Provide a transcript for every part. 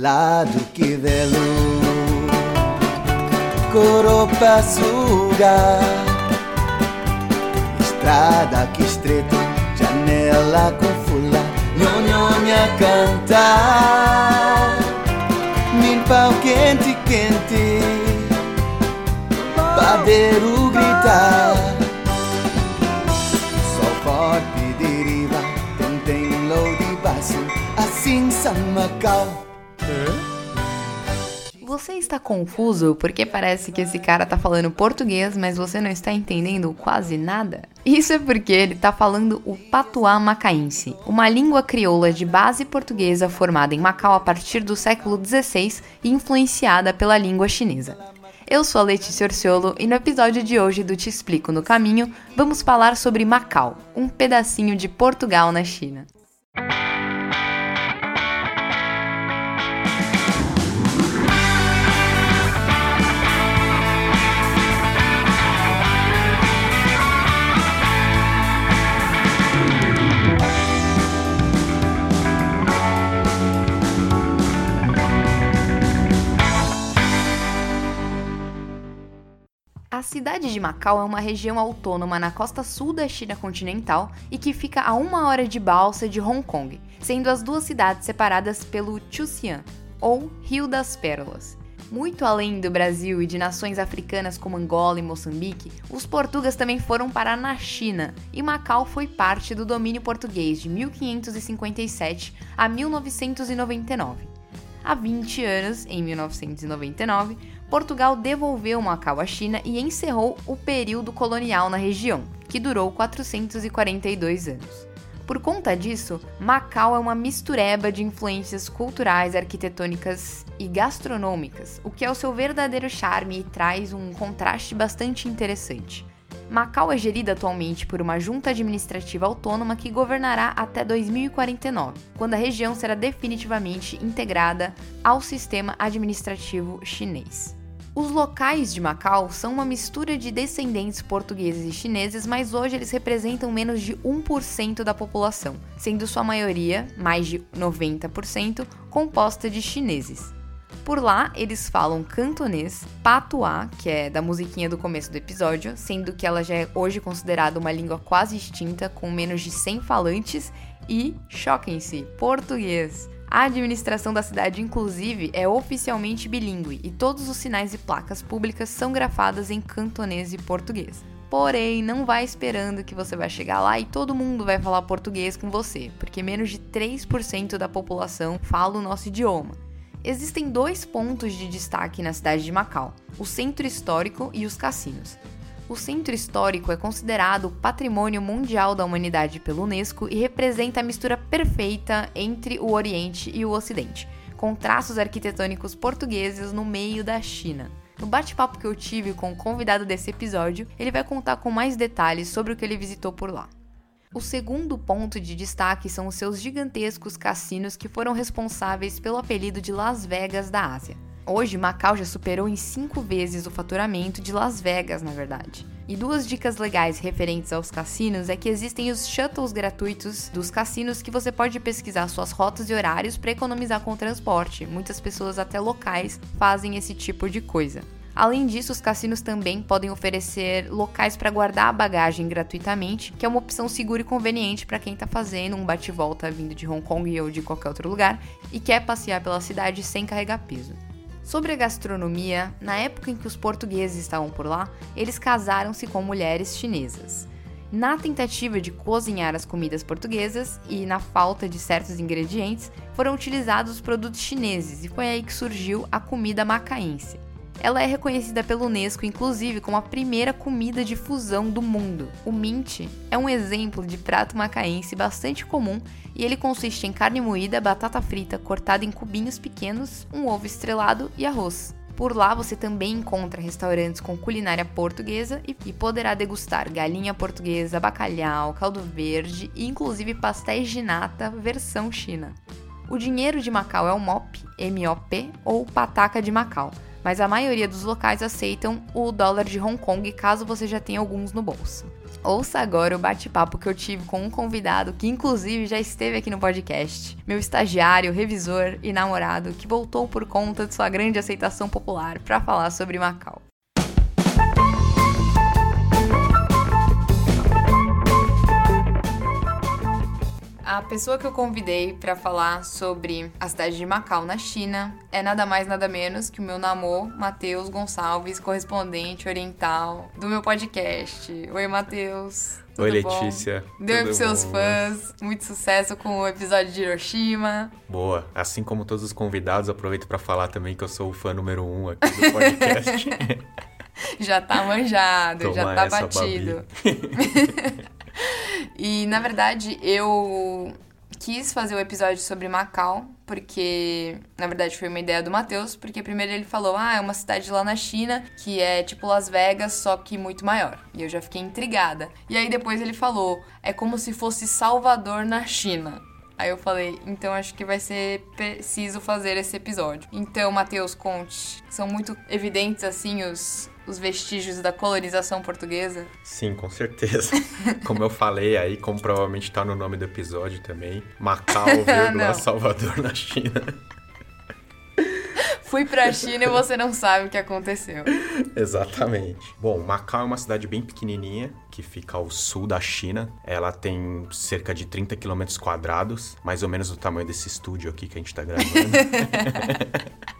gelado que velo Coropa suga Estrada que estreita Janela com fula Nhonhonha cantar. Min pau quente quente Padeiro gritar. Sol forte deriva Tentem low de baixo Assim São Macau Você está confuso porque parece que esse cara tá falando português, mas você não está entendendo quase nada? Isso é porque ele tá falando o patuá macaense, uma língua crioula de base portuguesa formada em Macau a partir do século XVI e influenciada pela língua chinesa. Eu sou a Letícia Orciolo e no episódio de hoje do Te Explico no Caminho, vamos falar sobre Macau, um pedacinho de Portugal na China. A cidade de Macau é uma região autônoma na costa sul da China continental e que fica a uma hora de balsa de Hong Kong, sendo as duas cidades separadas pelo Chuxian, ou Rio das Pérolas. Muito além do Brasil e de nações africanas como Angola e Moçambique, os portugueses também foram parar na China, e Macau foi parte do domínio português de 1557 a 1999. Há 20 anos, em 1999, Portugal devolveu Macau à China e encerrou o período colonial na região, que durou 442 anos. Por conta disso, Macau é uma mistureba de influências culturais, arquitetônicas e gastronômicas, o que é o seu verdadeiro charme e traz um contraste bastante interessante. Macau é gerida atualmente por uma junta administrativa autônoma que governará até 2049, quando a região será definitivamente integrada ao sistema administrativo chinês. Os locais de Macau são uma mistura de descendentes portugueses e chineses, mas hoje eles representam menos de 1% da população, sendo sua maioria, mais de 90%, composta de chineses. Por lá, eles falam cantonês, patuá, que é da musiquinha do começo do episódio, sendo que ela já é hoje considerada uma língua quase extinta, com menos de 100 falantes, e, choquem-se, português. A administração da cidade, inclusive, é oficialmente bilíngue e todos os sinais e placas públicas são grafadas em cantonês e português. Porém, não vai esperando que você vai chegar lá e todo mundo vai falar português com você, porque menos de 3% da população fala o nosso idioma. Existem dois pontos de destaque na cidade de Macau: o centro histórico e os cassinos. O centro histórico é considerado Patrimônio Mundial da Humanidade pela Unesco e representa a mistura perfeita entre o Oriente e o Ocidente, com traços arquitetônicos portugueses no meio da China. No bate-papo que eu tive com o convidado desse episódio, ele vai contar com mais detalhes sobre o que ele visitou por lá. O segundo ponto de destaque são os seus gigantescos cassinos que foram responsáveis pelo apelido de Las Vegas da Ásia. Hoje, Macau já superou em cinco vezes o faturamento de Las Vegas, na verdade. E duas dicas legais referentes aos cassinos é que existem os shuttles gratuitos dos cassinos que você pode pesquisar suas rotas e horários para economizar com o transporte. Muitas pessoas, até locais, fazem esse tipo de coisa. Além disso, os cassinos também podem oferecer locais para guardar a bagagem gratuitamente, que é uma opção segura e conveniente para quem está fazendo um bate-volta vindo de Hong Kong ou de qualquer outro lugar e quer passear pela cidade sem carregar peso. Sobre a gastronomia, na época em que os portugueses estavam por lá, eles casaram-se com mulheres chinesas. Na tentativa de cozinhar as comidas portuguesas e na falta de certos ingredientes, foram utilizados produtos chineses e foi aí que surgiu a comida macaense. Ela é reconhecida pela Unesco, inclusive, como a primeira comida de fusão do mundo. O mint é um exemplo de prato macaense bastante comum e ele consiste em carne moída, batata frita cortada em cubinhos pequenos, um ovo estrelado e arroz. Por lá você também encontra restaurantes com culinária portuguesa e, poderá degustar galinha portuguesa, bacalhau, caldo verde e inclusive pastéis de nata versão China. O dinheiro de Macau é o MOP, M-O-P ou pataca de Macau mas a maioria dos locais aceitam o dólar de Hong Kong caso você já tenha alguns no bolso. Ouça agora o bate-papo que eu tive com um convidado que, inclusive, já esteve aqui no podcast. Meu estagiário, revisor e namorado que voltou por conta de sua grande aceitação popular para falar sobre Macau. A pessoa que eu convidei para falar sobre a cidade de Macau, na China, é nada mais nada menos que o meu namor, Matheus Gonçalves, correspondente oriental do meu podcast. Oi, Matheus. Oi, Letícia. Deu pros seus bom? fãs. Muito sucesso com o episódio de Hiroshima. Boa. Assim como todos os convidados, aproveito para falar também que eu sou o fã número um aqui do podcast. Já tá manjado, já Toma tá essa, batido. E na verdade eu quis fazer o episódio sobre Macau, porque na verdade foi uma ideia do Matheus, porque primeiro ele falou: "Ah, é uma cidade lá na China que é tipo Las Vegas, só que muito maior". E eu já fiquei intrigada. E aí depois ele falou: "É como se fosse Salvador na China". Aí eu falei, então acho que vai ser preciso fazer esse episódio. Então, Matheus, conte. São muito evidentes, assim, os, os vestígios da colonização portuguesa? Sim, com certeza. Como eu falei aí, como provavelmente tá no nome do episódio também, Macau, vírgula, Salvador na China. Fui pra China e você não sabe o que aconteceu. Exatamente. Bom, Macau é uma cidade bem pequenininha que fica ao sul da China. Ela tem cerca de 30 quilômetros quadrados, mais ou menos o tamanho desse estúdio aqui que a gente tá gravando.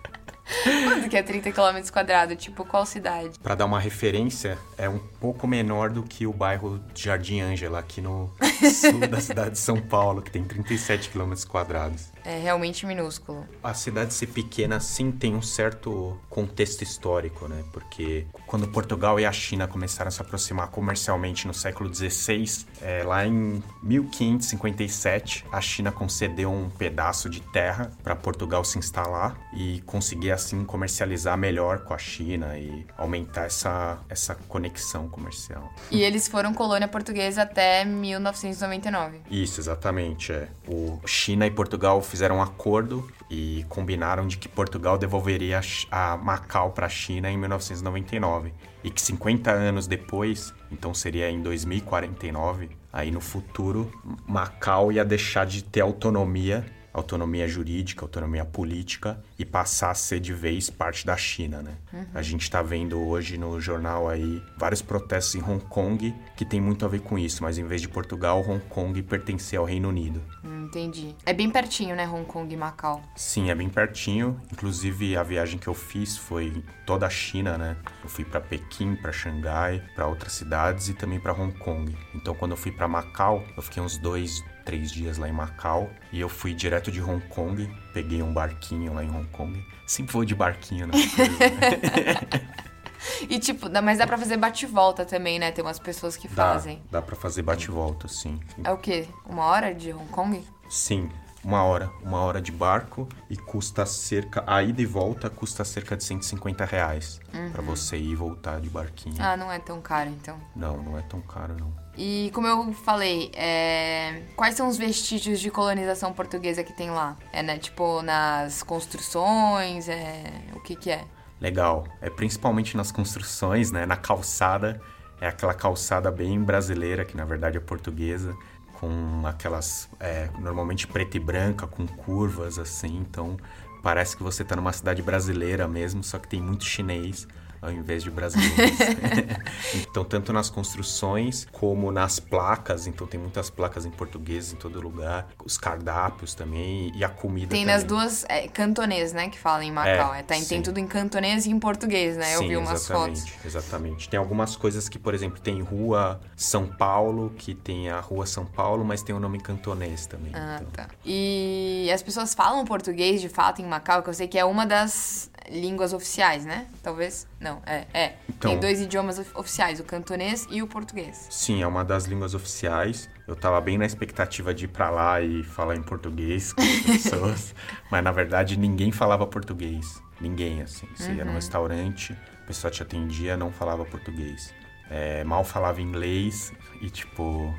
Quanto que é 30 km quadrados? Tipo, qual cidade? Para dar uma referência, é um pouco menor do que o bairro Jardim Ângela, aqui no sul da cidade de São Paulo, que tem 37 quilômetros quadrados. É realmente minúsculo. A cidade ser pequena, sim, tem um certo contexto histórico, né? Porque quando Portugal e a China começaram a se aproximar comercialmente no século XVI, é, lá em 1557, a China concedeu um pedaço de terra para Portugal se instalar e conseguir, assim, comercializar melhor com a China e aumentar essa, essa conexão comercial. E eles foram colônia portuguesa até 1999. Isso, exatamente. É. O China e Portugal fizeram um acordo e combinaram de que Portugal devolveria a Macau para a China em 1999 e que 50 anos depois, então seria em 2049, aí no futuro, Macau ia deixar de ter autonomia, autonomia jurídica, autonomia política e passar a ser de vez parte da China, né? A gente está vendo hoje no jornal aí vários protestos em Hong Kong que tem muito a ver com isso, mas em vez de Portugal, Hong Kong pertencer ao Reino Unido. Hum, entendi. É bem pertinho, né? Hong Kong e Macau. Sim, é bem pertinho. Inclusive a viagem que eu fiz foi toda a China, né? Eu fui para Pequim, para Xangai, para outras cidades e também para Hong Kong. Então quando eu fui para Macau, eu fiquei uns dois, três dias lá em Macau e eu fui direto de Hong Kong. Peguei um barquinho lá em Hong Kong. Sempre vou de barquinho, né? E tipo, mas dá pra fazer bate-volta também, né? Tem umas pessoas que dá, fazem. dá para fazer bate-volta, sim. É o quê? Uma hora de Hong Kong? Sim, uma hora. Uma hora de barco e custa cerca. A ida e volta custa cerca de 150 reais. Pra você ir e voltar de barquinho. Ah, não é tão caro, então. Não, não é tão caro, não. E como eu falei, é, quais são os vestígios de colonização portuguesa que tem lá? É, né, tipo, nas construções, é... o que que é? Legal. É principalmente nas construções, né? Na calçada. É aquela calçada bem brasileira, que na verdade é portuguesa. Com aquelas. é, normalmente preta e branca, com curvas assim. Então parece que você tá numa cidade brasileira mesmo, só que tem muito chinês ao invés de brasileiros. então, tanto nas construções como nas placas. Então, tem muitas placas em português em todo lugar. Os cardápios também e a comida Tem também. nas duas, é, cantonês, né, que fala em Macau. É, tá, tem tudo em cantonês e em português, né? Eu Sim, vi umas exatamente, fotos. Exatamente. Tem algumas coisas que, por exemplo, tem Rua São Paulo, que tem a Rua São Paulo, mas tem o nome cantonês também. Ah, então. tá. E as pessoas falam português de fato em Macau, que eu sei que é uma das línguas oficiais, né? Talvez. Não, é. é. Então- Tem dois idiomas of- oficiais, o cantonês e o português. Sim, é uma das línguas oficiais. Eu tava bem na expectativa de ir pra lá e falar em português com as pessoas, mas na verdade ninguém falava português. Ninguém, assim. Você ia num restaurante, a pessoa te atendia, não falava português. É, mal falava inglês e, tipo,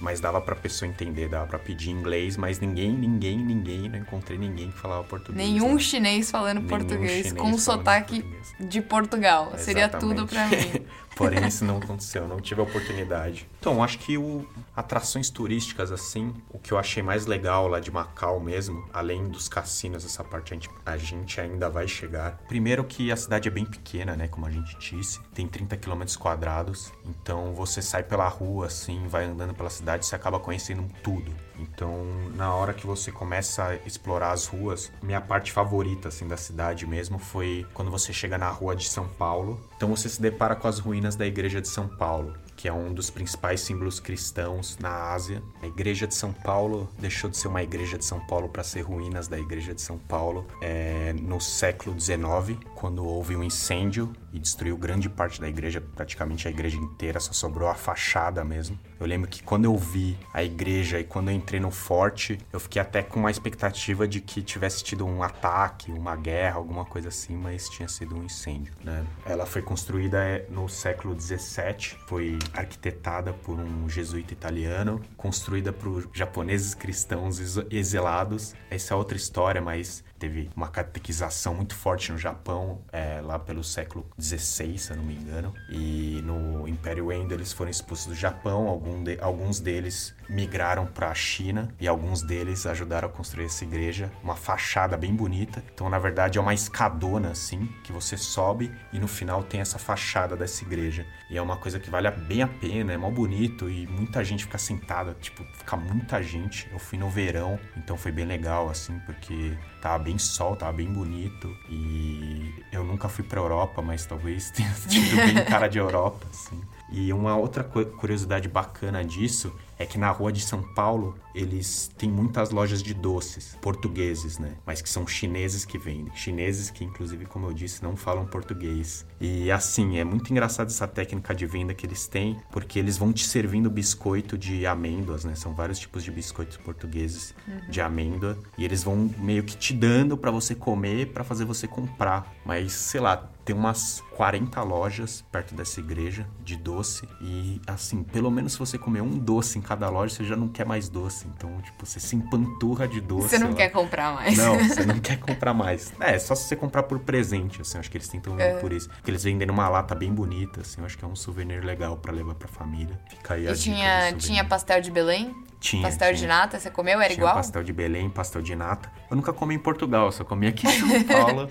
mas dava pra pessoa entender, dava pra pedir inglês, mas ninguém, ninguém, ninguém, não encontrei ninguém que falava português. Nenhum né? chinês falando Nenhum português chinês com falando sotaque português. de Portugal. Seria tudo pra mim. Porém, isso não aconteceu, não tive a oportunidade. Então, acho que o, atrações turísticas, assim, o que eu achei mais legal lá de Macau mesmo, além dos cassinos, essa parte a gente, a gente ainda vai chegar. Primeiro que a cidade é bem pequena, né, como a gente disse, tem 30 quilômetros quadrados, então você sai pela rua, assim, vai andando pela cidade, você acaba conhecendo tudo. Então, na hora que você começa a explorar as ruas, minha parte favorita assim da cidade mesmo foi quando você chega na rua de São Paulo. Então você se depara com as ruínas da igreja de São Paulo, que é um dos principais símbolos cristãos na Ásia. A igreja de São Paulo deixou de ser uma igreja de São Paulo para ser ruínas da igreja de São Paulo é, no século XIX, quando houve um incêndio e destruiu grande parte da igreja, praticamente a igreja inteira, só sobrou a fachada mesmo. Eu lembro que quando eu vi a igreja e quando eu entrei no forte, eu fiquei até com uma expectativa de que tivesse tido um ataque, uma guerra, alguma coisa assim, mas tinha sido um incêndio, né? Ela foi construída é, no século XVII, foi arquitetada por um jesuíta italiano, construída por japoneses cristãos ex- exilados. Essa é outra história, mas teve uma catequização muito forte no Japão, é, lá pelo século XVI, se eu não me engano. E no Império Edo eles foram expulsos do Japão, algum de- alguns deles migraram para a China e alguns deles ajudaram a construir essa igreja, uma fachada bem bonita. Então, na verdade, é uma escadona assim que você sobe e no final tem essa fachada dessa igreja. E é uma coisa que vale bem a pena, é mó bonito e muita gente fica sentada, tipo, fica muita gente. Eu fui no verão, então foi bem legal assim, porque tava bem sol, tava bem bonito e eu nunca fui pra Europa, mas talvez tenha tido bem cara de Europa, assim. E uma outra cu- curiosidade bacana disso é que na rua de São Paulo eles têm muitas lojas de doces portugueses, né? Mas que são chineses que vendem. Chineses que, inclusive, como eu disse, não falam português. E assim, é muito engraçado essa técnica de venda que eles têm, porque eles vão te servindo biscoito de amêndoas, né? São vários tipos de biscoitos portugueses de amêndoa. E eles vão meio que te dando pra você comer, pra fazer você comprar. Mas, sei lá, tem umas 40 lojas perto dessa igreja de doce. E, assim, pelo menos se você comer um doce em cada loja, você já não quer mais doce. Então, tipo, você se empanturra de doce. Você não lá. quer comprar mais. Não, você não quer comprar mais. É, só se você comprar por presente, assim. Acho que eles tentam vender É. por isso. Porque eles vendem numa lata bem bonita, assim. Eu acho que é um souvenir legal pra levar pra família. Fica aí a E dica tinha, tinha pastel de Belém? Tinha, pastel de tinha. nata, você comeu? Era Tinha igual? pastel de Belém, pastel de nata. Eu nunca comi em Portugal, só comi aqui em São Paulo.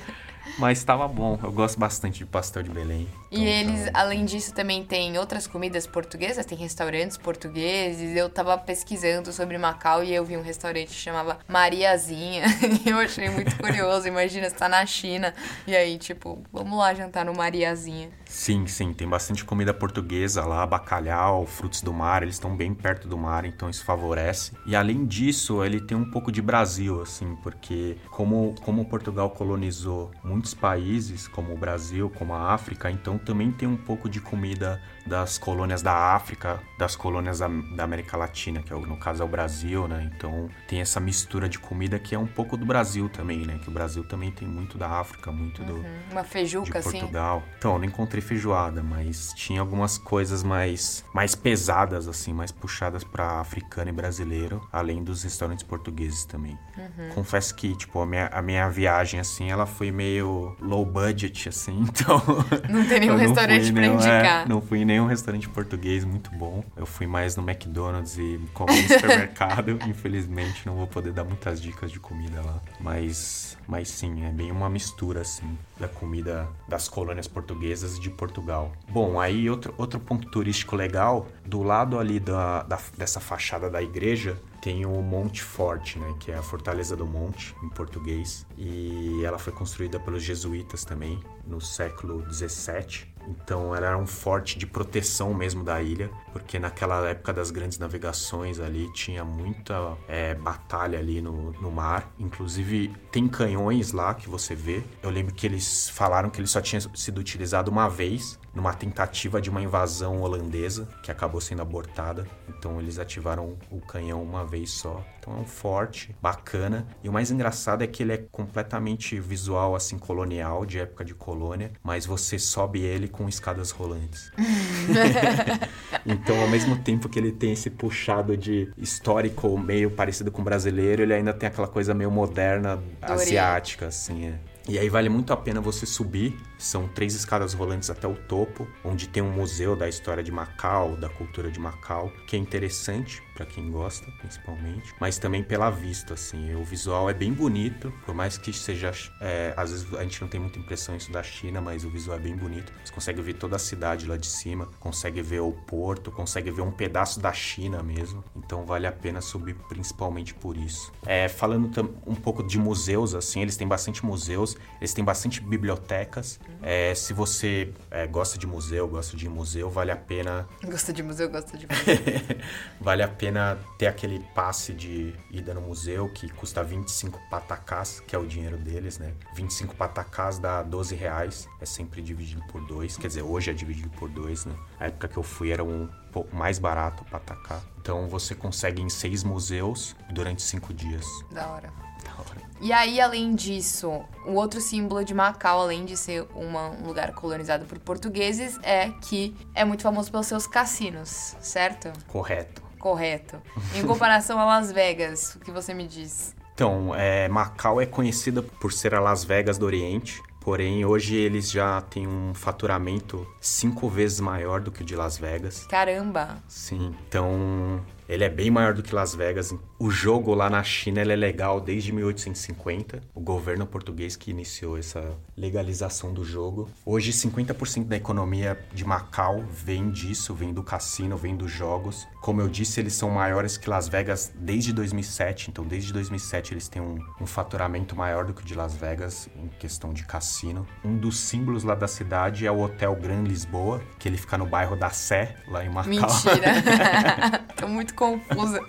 Mas estava bom. Eu gosto bastante de pastel de Belém. E Então, eles, tá- além disso, também tem outras comidas portuguesas, tem restaurantes portugueses. Eu tava pesquisando sobre Macau e eu vi um restaurante que chamava Mariazinha. E eu achei muito curioso. Imagina, você tá na China e aí, tipo, vamos lá jantar no Mariazinha. Sim, sim, tem bastante comida portuguesa lá, bacalhau, frutos do mar, eles estão bem perto do mar, então isso favorece. E além disso, ele tem um pouco de Brasil, assim, porque como, como Portugal colonizou muitos países, como o Brasil, como a África, então também tem um pouco de comida das colônias da África, das colônias da, da América Latina, que é, no caso é o Brasil, né? Então tem essa mistura de comida que é um pouco do Brasil também, né? Que o Brasil também tem muito da África, muito do, Uma de feijuca, assim. Portugal. Então, eu não encontrei feijoada, mas tinha algumas coisas mais, mais pesadas, assim, mais puxadas pra africano e brasileiro, além dos restaurantes portugueses também. Uhum. Confesso que, tipo, a minha, a minha viagem, assim, ela foi meio low budget, assim, então... Não tem nenhum restaurante pra nenhum- indicar. é, não fui em nenhum restaurante português muito bom. Eu fui mais no McDonald's e comi no supermercado. Infelizmente, não vou poder dar muitas dicas de comida lá. Mas, mas sim, é bem uma mistura, assim, da comida das colônias portuguesas e de Portugal. Bom, aí outro, outro ponto turístico legal, do lado ali da, da- dessa fachada da igreja, tem o Monte Forte, né, que é a Fortaleza do Monte, em português. E ela foi construída pelos jesuítas também, no século 17. Então era um forte de proteção mesmo da ilha, porque naquela época das grandes navegações ali tinha muita é, batalha ali no, no mar. Inclusive tem canhões lá que você vê. Eu lembro que eles falaram que ele só tinha sido utilizado uma vez numa tentativa de uma invasão holandesa que acabou sendo abortada. Então eles ativaram o canhão uma vez só. Então é um forte, bacana. E o mais engraçado é que ele é completamente visual, assim, colonial, de época de colônia, mas você sobe ele com escadas rolantes. então, ao mesmo tempo que ele tem esse puxado de histórico meio parecido com o brasileiro, ele ainda tem aquela coisa meio moderna, asiática, assim, é. E aí vale muito a pena você subir. São três escadas rolantes até o topo, onde tem um museu da história de Macau, da cultura de Macau, que é interessante para quem gosta, principalmente, mas também pela vista, assim. O visual é bem bonito, por mais que seja. É, às vezes a gente não tem muita impressão isso da China, mas o visual é bem bonito. Você consegue ver toda a cidade lá de cima, consegue ver o porto, consegue ver um pedaço da China mesmo. Então vale a pena subir principalmente por isso. É, falando um pouco de museus, assim, eles têm bastante museus, eles têm bastante bibliotecas. É, se você é, gosta de museu, gosta de museu, vale a pena. Gosta de museu, gosta de museu. vale a pena ter aquele passe de ida no museu que custa 25 patacás, que é o dinheiro deles, né? 25 patacás dá 12 reais, é sempre dividido por dois. Quer dizer, hoje é dividido por dois, né? A época que eu fui era um pouco mais barato o patacá. Então você consegue em seis museus durante cinco dias. Da hora. E aí, além disso, o outro símbolo de Macau, além de ser uma, um lugar colonizado por portugueses, é que é muito famoso pelos seus cassinos, certo? Correto correto. Em comparação a Las Vegas, o que você me diz? Então, é, Macau é conhecida por ser a Las Vegas do Oriente. Porém, hoje eles já têm um faturamento cinco vezes maior do que o de Las Vegas. Caramba! Sim, então ele é bem maior do que Las Vegas. O jogo lá na China é legal desde 1850. O governo português que iniciou essa legalização do jogo. Hoje, 50% da economia de Macau vem disso, vem do cassino, vem dos jogos. Como eu disse, eles são maiores que Las Vegas desde 2007. Então, desde 2007, eles têm um, um faturamento maior do que o de Las Vegas em questão de cassino. Um dos símbolos lá da cidade é o Hotel Gran Lisboa, que ele fica no bairro da Sé, lá em Macau. Mentira! Tô muito confusa.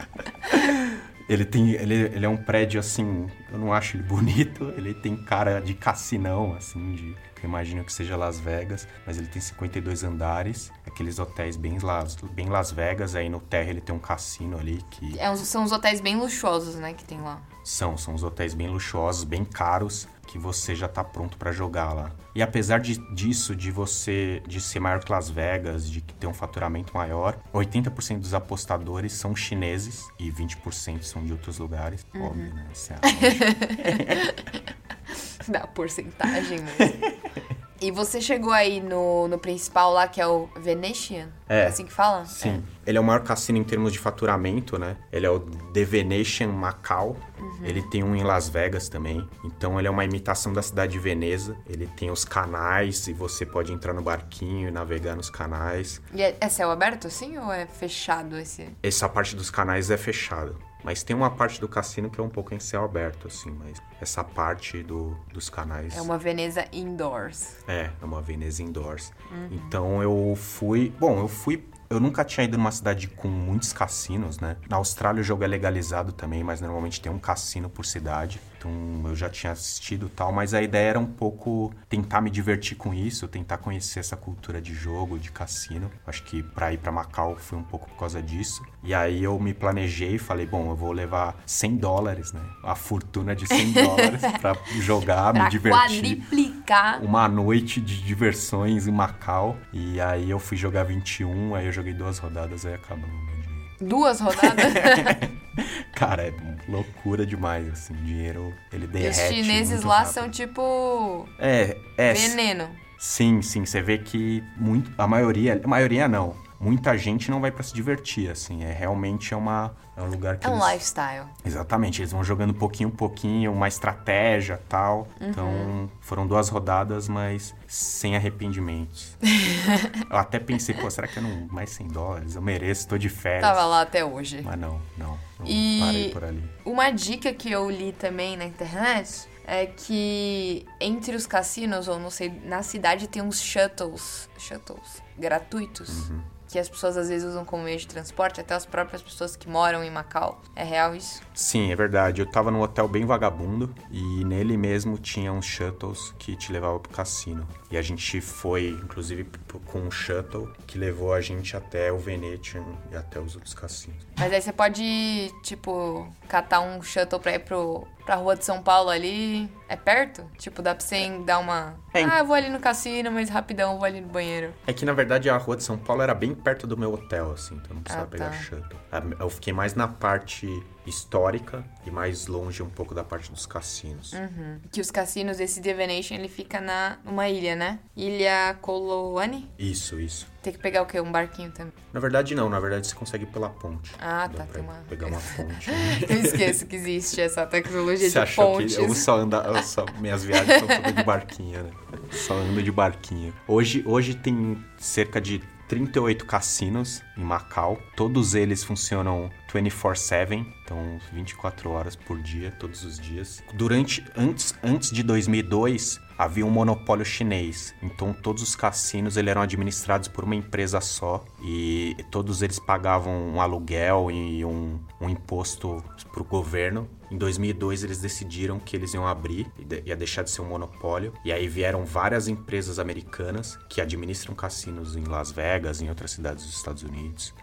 Ele tem. Ele, ele é um prédio assim. Eu não acho ele bonito. Ele tem cara de cassinão, assim, de. Eu imagino que seja Las Vegas. Mas ele tem 52 andares. Aqueles hotéis bem Las, bem Las Vegas. Aí no térreo ele tem um cassino ali que. É, são os hotéis bem luxuosos, né, que tem lá. São, são os hotéis bem luxuosos, bem caros que você já está pronto para jogar lá. E apesar de, disso, de você de ser maior que Las Vegas, de ter um faturamento maior, 80% dos apostadores são chineses e 20% são de outros lugares. Uhum. Óbvio, né? Você da porcentagem mesmo. E você chegou aí no, no principal lá, que é o Venetian? É. é assim que fala? Sim. É. Ele é o maior cassino em termos de faturamento, né? Ele é o The Venetian Macau. Uhum. Ele tem um em Las Vegas também. Então ele é uma imitação da cidade de Veneza. Ele tem os canais e você pode entrar no barquinho e navegar nos canais. E é, é céu aberto assim ou é fechado esse? Essa parte dos canais é fechada. Mas tem uma parte do cassino que é um pouco em céu aberto, assim, mas essa parte do, dos canais. É uma Veneza indoors. É, é uma Veneza indoors. Uhum. Então eu fui. Bom, eu fui eu nunca tinha ido numa cidade com muitos cassinos, né? Na Austrália o jogo é legalizado também, mas normalmente tem um cassino por cidade. Então eu já tinha assistido tal, mas a ideia era um pouco tentar me divertir com isso, tentar conhecer essa cultura de jogo, de cassino. Acho que para ir para Macau foi um pouco por causa disso. E aí eu me planejei e falei, bom, eu vou levar 100 dólares, né? A fortuna de 100 dólares para jogar, pra me divertir. Quadriplicar. Uma noite de diversões em Macau. E aí eu fui jogar 21, aí eu joguei duas rodadas e acabou meu dinheiro. Duas rodadas? Cara, é loucura demais, assim, o dinheiro, ele derrete E os chineses lá rápido. são tipo... É, é... Veneno. Sim, sim, você vê que muito, a maioria, a maioria não, muita gente não vai para se divertir, assim. É realmente é, uma, é um lugar que. É um eles... lifestyle. Exatamente. Eles vão jogando pouquinho pouquinho, uma estratégia tal. Uhum. Então, foram duas rodadas, mas sem arrependimentos. eu até pensei, pô, será que eu não. Mais 100 dólares? Eu mereço, tô de férias. Tava lá até hoje. Mas não, não. não e parei por ali. Uma dica que eu li também na internet é que entre os cassinos, ou não sei, na cidade tem uns shuttles. Shuttles gratuitos. Uhum que as pessoas às vezes usam como meio de transporte, até as próprias pessoas que moram em Macau. É real isso? Sim, é verdade. Eu tava num hotel bem vagabundo e nele mesmo tinha uns shuttles que te levavam pro cassino. E a gente foi, inclusive, com um shuttle que levou a gente até o Venetian e até os outros cassinos. Mas aí você pode, tipo, catar um shuttle pra ir pro, pra rua de São Paulo ali. É perto? Tipo, dá pra você dar uma. É. Ah, eu vou ali no cassino, mas rapidão, vou ali no banheiro. É que na verdade a rua de São Paulo era bem perto do meu hotel, assim, então eu não precisava Ah, pegar tá. shuttle. Ah, Eu fiquei mais na parte histórica e mais longe um pouco da parte dos cassinos. Uhum. Que os cassinos, esse Venetian, ele fica na, numa ilha, né? Ilha Coloane. Isso, isso. Tem que pegar o quê? Um barquinho também. Na verdade não, na verdade você consegue pela ponte. Ah, Dá tá, tem uma- pegar uma ponte. Eu esqueço que existe essa tecnologia Você de achou pontes. que eu só ando, eu só, minhas viagens são todas de barquinha, né? Só ando de barquinha. Hoje, hoje tem cerca de 38 cassinos em Macau. Todos eles funcionam 24/7, então 24 horas por dia, todos os dias. Durante antes, antes de 2002, havia um monopólio chinês. Então todos os cassinos eram administrados por uma empresa só e todos eles pagavam um aluguel e um, um imposto para o governo. Em 2002 eles decidiram que eles iam abrir, e ia deixar de ser um monopólio. E aí vieram várias empresas americanas que administram cassinos em Las Vegas, em outras cidades dos Estados Unidos.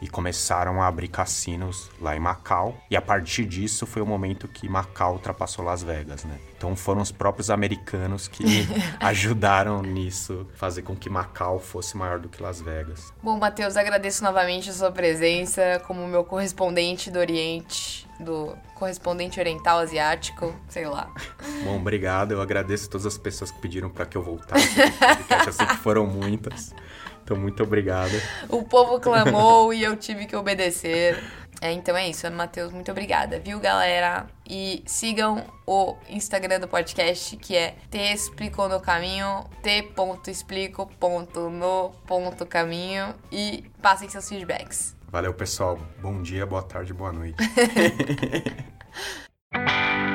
E começaram a abrir cassinos lá em Macau. E a partir disso foi o momento que Macau ultrapassou Las Vegas, né? Então foram os próprios americanos que ajudaram nisso, fazer com que Macau fosse maior do que Las Vegas. Bom, Matheus, agradeço novamente a sua presença como meu correspondente do Oriente, do correspondente oriental asiático, sei lá. Bom, obrigado. Eu agradeço todas as pessoas que pediram para que eu voltasse. podcast. Eu sei que foram muitas. Então, muito obrigado. O povo clamou e eu tive que obedecer. É, então é isso, Ana Matheus, muito obrigada, viu, galera? E sigam o Instagram do podcast, que é Te no Caminho, t.explico.no.caminho e passem seus feedbacks. Valeu, pessoal. Bom dia, boa tarde, boa noite.